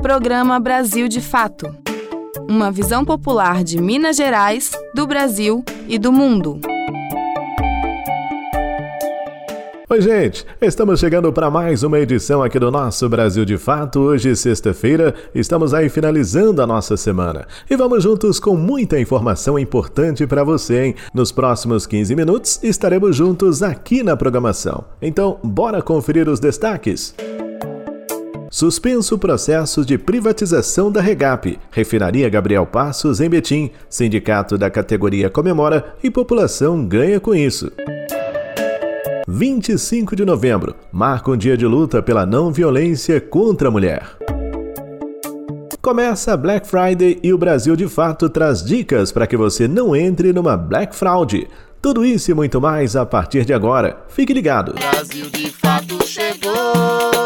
Programa Brasil de Fato. Uma visão popular de Minas Gerais, do Brasil e do mundo. Oi, gente! Estamos chegando para mais uma edição aqui do nosso Brasil de Fato. Hoje, sexta-feira, estamos aí finalizando a nossa semana. E vamos juntos com muita informação importante para você, hein? Nos próximos 15 minutos estaremos juntos aqui na programação. Então, bora conferir os destaques? Suspenso o processo de privatização da Regap. Refinaria Gabriel Passos em Betim. Sindicato da categoria comemora e população ganha com isso. 25 de novembro marca um dia de luta pela não violência contra a mulher. Começa Black Friday e o Brasil de Fato traz dicas para que você não entre numa Black Fraud. Tudo isso e muito mais a partir de agora. Fique ligado. Brasil de Fato chegou,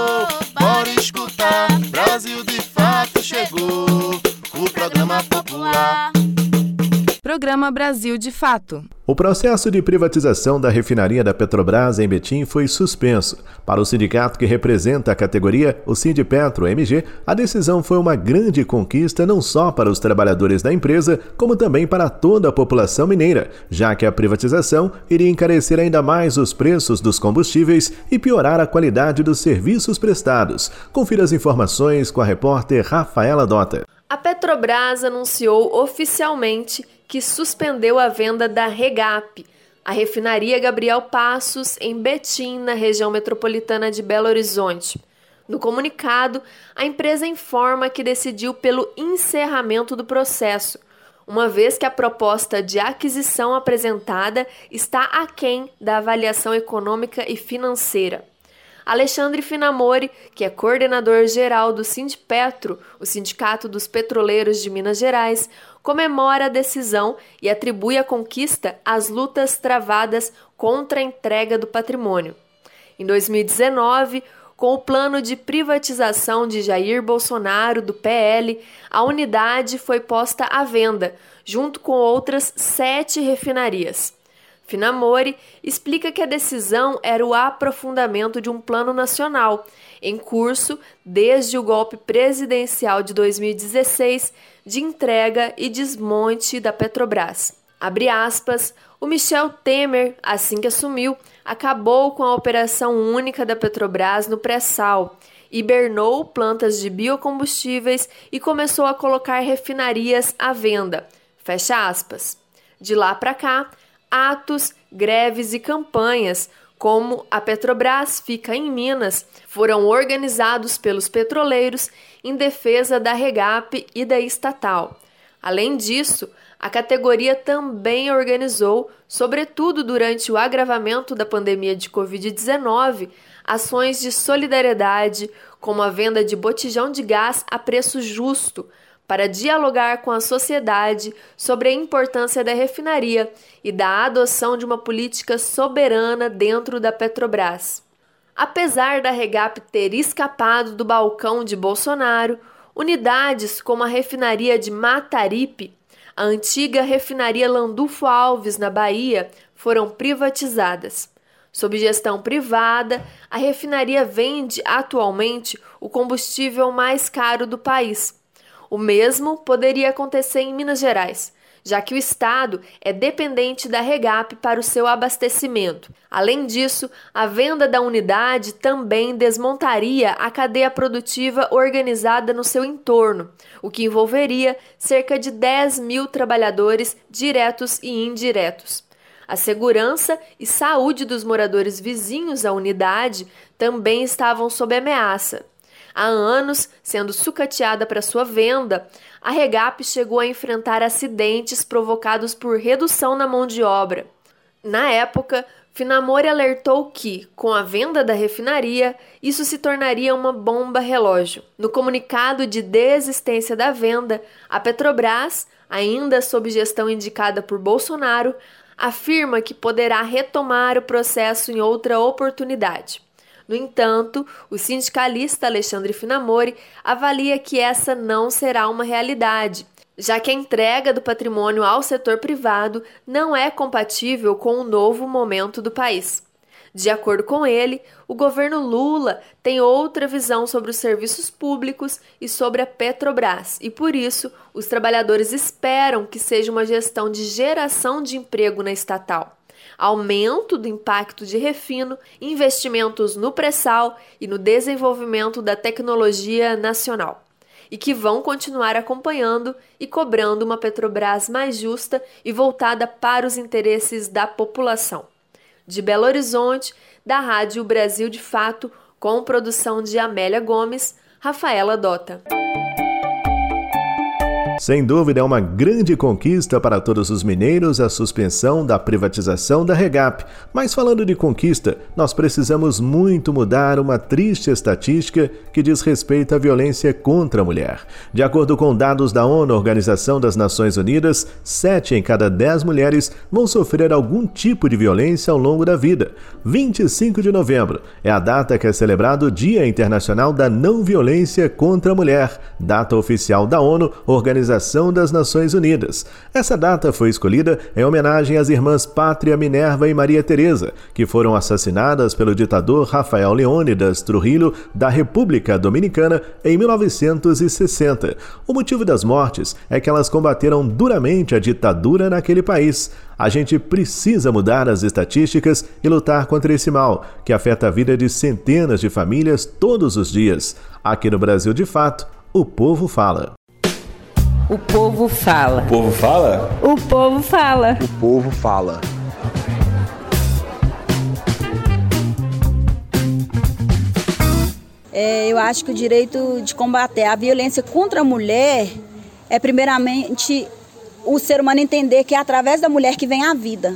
Programa Brasil de Fato. O processo de privatização da refinaria da Petrobras em Betim foi suspenso. Para o sindicato que representa a categoria, o Sindipetro MG, a decisão foi uma grande conquista não só para os trabalhadores da empresa, como também para toda a população mineira, já que a privatização iria encarecer ainda mais os preços dos combustíveis e piorar a qualidade dos serviços prestados. Confira as informações com a repórter Rafaela Dota. A Petrobras anunciou oficialmente que suspendeu a venda da Regap, a refinaria Gabriel Passos, em Betim, na região metropolitana de Belo Horizonte. No comunicado, a empresa informa que decidiu pelo encerramento do processo, uma vez que a proposta de aquisição apresentada está aquém da avaliação econômica e financeira. Alexandre Finamori, que é coordenador geral do Sindipetro, o Sindicato dos Petroleiros de Minas Gerais, comemora a decisão e atribui a conquista às lutas travadas contra a entrega do patrimônio. Em 2019, com o plano de privatização de Jair Bolsonaro do PL, a unidade foi posta à venda, junto com outras sete refinarias. Finamori explica que a decisão era o aprofundamento de um plano nacional, em curso desde o golpe presidencial de 2016 de entrega e desmonte da Petrobras. Abre aspas, o Michel Temer, assim que assumiu, acabou com a operação única da Petrobras no pré-sal, hibernou plantas de biocombustíveis e começou a colocar refinarias à venda. Fecha aspas. De lá para cá, atos, greves e campanhas, como a Petrobras fica em Minas, foram organizados pelos petroleiros em defesa da Regap e da estatal. Além disso, a categoria também organizou, sobretudo durante o agravamento da pandemia de Covid-19, ações de solidariedade, como a venda de botijão de gás a preço justo para dialogar com a sociedade sobre a importância da refinaria e da adoção de uma política soberana dentro da Petrobras. Apesar da Regap ter escapado do balcão de Bolsonaro, unidades como a refinaria de Mataripe, a antiga refinaria Landulfo Alves, na Bahia, foram privatizadas. Sob gestão privada, a refinaria vende atualmente o combustível mais caro do país o mesmo poderia acontecer em Minas Gerais, já que o estado é dependente da Regap para o seu abastecimento. Além disso, a venda da unidade também desmontaria a cadeia produtiva organizada no seu entorno, o que envolveria cerca de 10 mil trabalhadores diretos e indiretos. A segurança e saúde dos moradores vizinhos à unidade também estavam sob ameaça. Há anos, sendo sucateada para sua venda, a Regap chegou a enfrentar acidentes provocados por redução na mão de obra. Na época, Finamori alertou que, com a venda da refinaria, isso se tornaria uma bomba relógio. No comunicado de desistência da venda, a Petrobras, ainda sob gestão indicada por Bolsonaro, afirma que poderá retomar o processo em outra oportunidade. No entanto, o sindicalista Alexandre Finamori avalia que essa não será uma realidade, já que a entrega do patrimônio ao setor privado não é compatível com o novo momento do país. De acordo com ele, o governo Lula tem outra visão sobre os serviços públicos e sobre a Petrobras, e por isso os trabalhadores esperam que seja uma gestão de geração de emprego na estatal. Aumento do impacto de refino, investimentos no pré-sal e no desenvolvimento da tecnologia nacional e que vão continuar acompanhando e cobrando uma Petrobras mais justa e voltada para os interesses da população. De Belo Horizonte, da Rádio Brasil de Fato, com produção de Amélia Gomes, Rafaela Dota. Sem dúvida, é uma grande conquista para todos os mineiros a suspensão da privatização da Regap. Mas falando de conquista, nós precisamos muito mudar uma triste estatística que diz respeito à violência contra a mulher. De acordo com dados da ONU, Organização das Nações Unidas, 7 em cada 10 mulheres vão sofrer algum tipo de violência ao longo da vida. 25 de novembro é a data que é celebrado o Dia Internacional da Não Violência contra a Mulher, data oficial da ONU, Organização Organização das Nações Unidas. Essa data foi escolhida em homenagem às irmãs Pátria Minerva e Maria Teresa, que foram assassinadas pelo ditador Rafael Leônidas Trujillo da República Dominicana em 1960. O motivo das mortes é que elas combateram duramente a ditadura naquele país. A gente precisa mudar as estatísticas e lutar contra esse mal, que afeta a vida de centenas de famílias todos os dias. Aqui no Brasil, de fato, o povo fala. O povo fala. O povo fala? O povo fala. O povo fala. É, eu acho que o direito de combater a violência contra a mulher é primeiramente o ser humano entender que é através da mulher que vem a vida,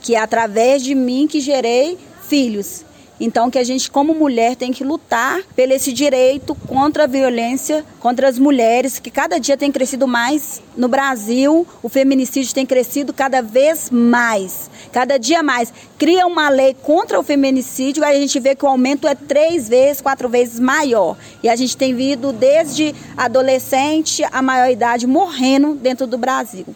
que é através de mim que gerei filhos. Então que a gente como mulher tem que lutar pelo esse direito contra a violência contra as mulheres, que cada dia tem crescido mais no Brasil, o feminicídio tem crescido cada vez mais, cada dia mais. Cria uma lei contra o feminicídio, a gente vê que o aumento é três vezes, quatro vezes maior. E a gente tem visto desde adolescente a maior idade morrendo dentro do Brasil.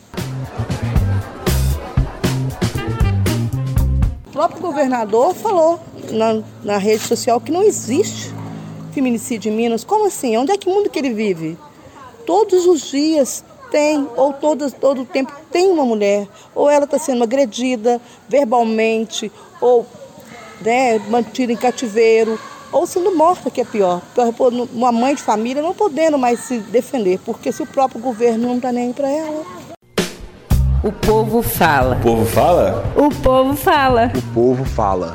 O próprio governador falou na, na rede social que não existe feminicídio em Minas. Como assim? Onde é que mundo que ele vive? Todos os dias tem, ou todo, todo o tempo tem uma mulher, ou ela está sendo agredida verbalmente, ou né, mantida em cativeiro, ou sendo morta, que é pior. Uma mãe de família não podendo mais se defender, porque se o próprio governo não está nem para ela. O povo fala. O povo fala? O povo fala. O povo fala.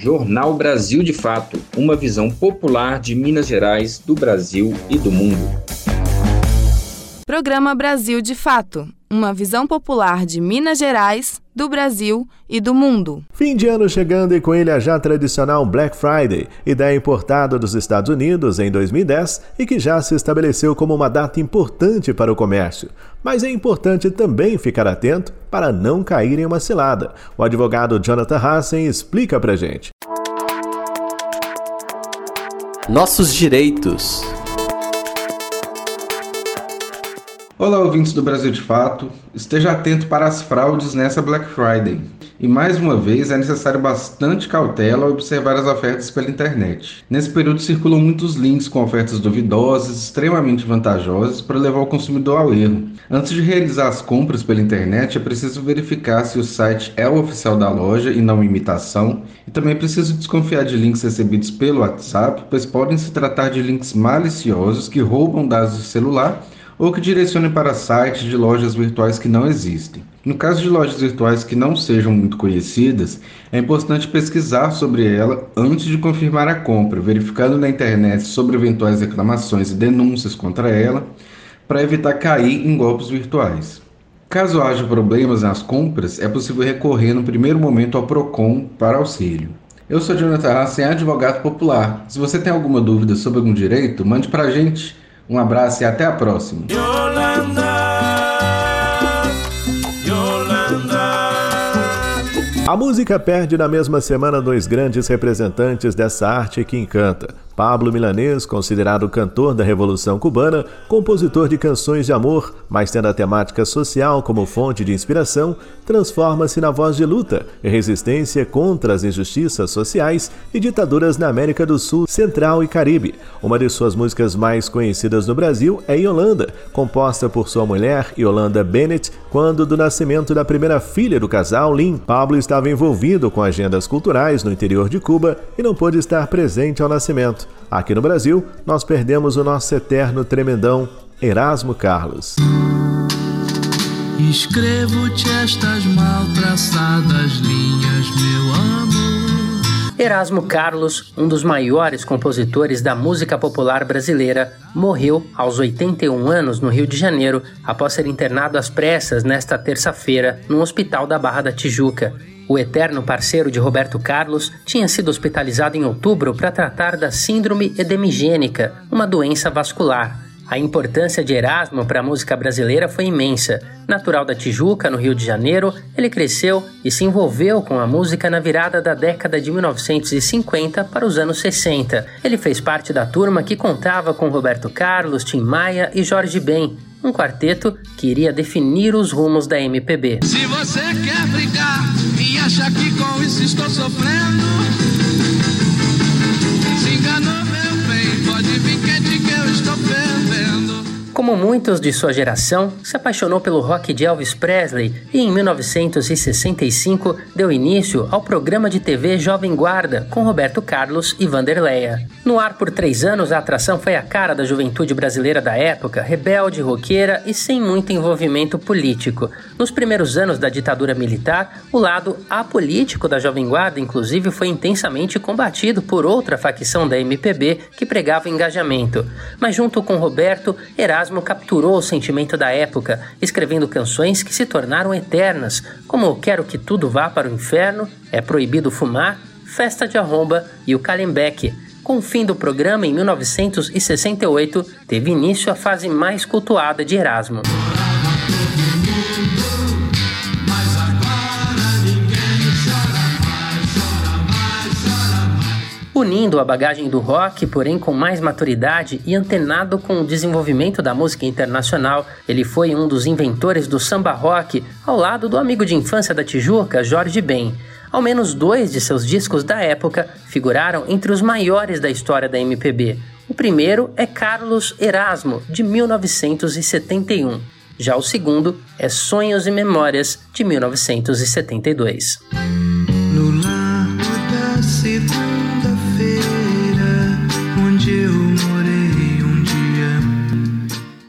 Jornal Brasil de Fato uma visão popular de Minas Gerais, do Brasil e do mundo. Programa Brasil de Fato uma visão popular de Minas Gerais, do Brasil e do mundo. Fim de ano chegando e com ele a já tradicional Black Friday, ideia importada dos Estados Unidos em 2010 e que já se estabeleceu como uma data importante para o comércio. Mas é importante também ficar atento para não cair em uma cilada. O advogado Jonathan Hassen explica pra gente. Nossos direitos. Olá, ouvintes do Brasil de Fato. Esteja atento para as fraudes nessa Black Friday. E mais uma vez é necessário bastante cautela ao observar as ofertas pela internet. Nesse período circulam muitos links com ofertas duvidosas, extremamente vantajosas, para levar o consumidor ao erro. Antes de realizar as compras pela internet, é preciso verificar se o site é o oficial da loja e não imitação. E também é preciso desconfiar de links recebidos pelo WhatsApp, pois podem se tratar de links maliciosos que roubam dados do celular ou que direcione para sites de lojas virtuais que não existem. No caso de lojas virtuais que não sejam muito conhecidas, é importante pesquisar sobre ela antes de confirmar a compra, verificando na internet sobre eventuais reclamações e denúncias contra ela, para evitar cair em golpes virtuais. Caso haja problemas nas compras, é possível recorrer no primeiro momento ao PROCON para auxílio. Eu sou Jonathan Hassen, advogado popular. Se você tem alguma dúvida sobre algum direito, mande para a gente. Um abraço e até a próxima. A música perde na mesma semana dois grandes representantes dessa arte que encanta. Pablo Milanês, considerado cantor da Revolução Cubana, compositor de canções de amor, mas tendo a temática social como fonte de inspiração, transforma-se na voz de luta e resistência contra as injustiças sociais e ditaduras na América do Sul, Central e Caribe. Uma de suas músicas mais conhecidas no Brasil é Yolanda, composta por sua mulher, Yolanda Bennett, quando do nascimento da primeira filha do casal, Lynn. Pablo estava envolvido com agendas culturais no interior de Cuba e não pôde estar presente ao nascimento. Aqui no Brasil, nós perdemos o nosso eterno tremendão Erasmo Carlos. Escrevo-te estas mal traçadas linhas, meu amor. Erasmo Carlos, um dos maiores compositores da música popular brasileira, morreu aos 81 anos no Rio de Janeiro após ser internado às pressas nesta terça-feira no hospital da Barra da Tijuca. O eterno parceiro de Roberto Carlos tinha sido hospitalizado em outubro para tratar da síndrome edemigênica, uma doença vascular. A importância de Erasmo para a música brasileira foi imensa. Natural da Tijuca, no Rio de Janeiro, ele cresceu e se envolveu com a música na virada da década de 1950 para os anos 60. Ele fez parte da turma que contava com Roberto Carlos, Tim Maia e Jorge Ben, um quarteto que iria definir os rumos da MPB. Se você quer brigar acha que com isso estou sofrendo, se enganou, meu bem, pode vir quente que eu estou fervendo. Como muitos de sua geração, se apaixonou pelo rock de Elvis Presley e em 1965 deu início ao programa de TV Jovem Guarda com Roberto Carlos e Vanderleia. No ar por três anos, a atração foi a cara da juventude brasileira da época, rebelde, roqueira e sem muito envolvimento político. Nos primeiros anos da ditadura militar, o lado apolítico da Jovem Guarda, inclusive, foi intensamente combatido por outra facção da MPB que pregava engajamento. Mas junto com Roberto, Erasmo Erasmo capturou o sentimento da época, escrevendo canções que se tornaram eternas, como Quero que Tudo Vá para o Inferno, É Proibido Fumar, Festa de Arromba e o Kalembeck. Com o fim do programa em 1968, teve início a fase mais cultuada de Erasmo. Unindo a bagagem do rock, porém com mais maturidade e antenado com o desenvolvimento da música internacional. Ele foi um dos inventores do samba rock, ao lado do amigo de infância da Tijuca, Jorge Ben. Ao menos dois de seus discos da época figuraram entre os maiores da história da MPB. O primeiro é Carlos Erasmo, de 1971. Já o segundo é Sonhos e Memórias, de 1972. No largo da segunda-feira,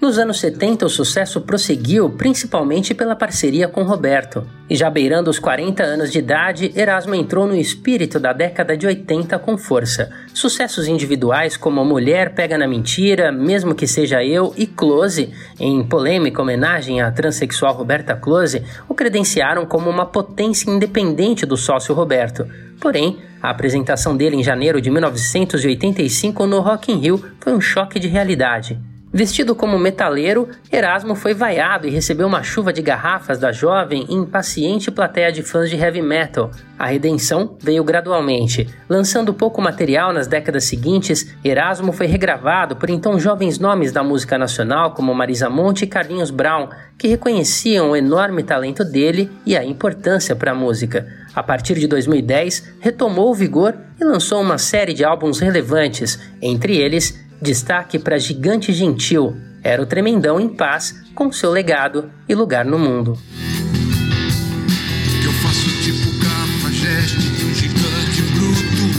Nos anos 70, o sucesso prosseguiu principalmente pela parceria com Roberto. E já beirando os 40 anos de idade, Erasmo entrou no espírito da década de 80 com força. Sucessos individuais como Mulher Pega na Mentira, Mesmo Que Seja Eu e Close, em polêmica homenagem à transexual Roberta Close, o credenciaram como uma potência independente do sócio Roberto. Porém, a apresentação dele em janeiro de 1985 no Rock in Rio foi um choque de realidade. Vestido como metaleiro, Erasmo foi vaiado e recebeu uma chuva de garrafas da jovem e impaciente plateia de fãs de heavy metal. A redenção veio gradualmente. Lançando pouco material nas décadas seguintes, Erasmo foi regravado por então jovens nomes da música nacional como Marisa Monte e Carlinhos Brown, que reconheciam o enorme talento dele e a importância para a música. A partir de 2010, retomou o vigor e lançou uma série de álbuns relevantes, entre eles Destaque para Gigante Gentil, era o Tremendão em paz com seu legado e lugar no mundo. Eu faço tipo cafajeste, um gigante bruto.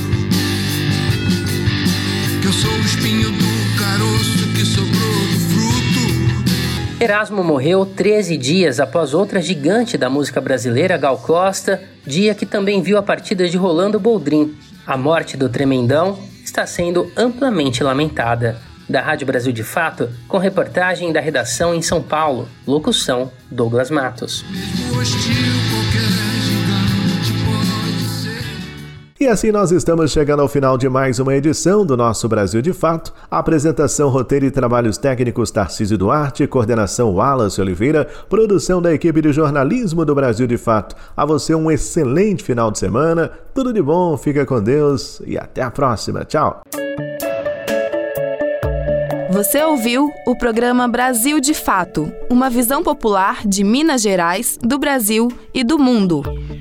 Que eu sou o espinho do caroço que sobrou do fruto. Erasmo morreu 13 dias após outra gigante da música brasileira, Gal Costa, dia que também viu a partida de Rolando Boldrin. A morte do Tremendão está sendo amplamente lamentada. da Rádio Brasil de Fato, com reportagem da redação em São Paulo. Locução: Douglas Matos. E assim nós estamos chegando ao final de mais uma edição do nosso Brasil de Fato. Apresentação, roteiro e trabalhos técnicos Tarcísio Duarte, coordenação Wallace Oliveira, produção da equipe de jornalismo do Brasil de Fato. A você um excelente final de semana, tudo de bom, fica com Deus e até a próxima. Tchau. Você ouviu o programa Brasil de Fato, uma visão popular de Minas Gerais, do Brasil e do mundo.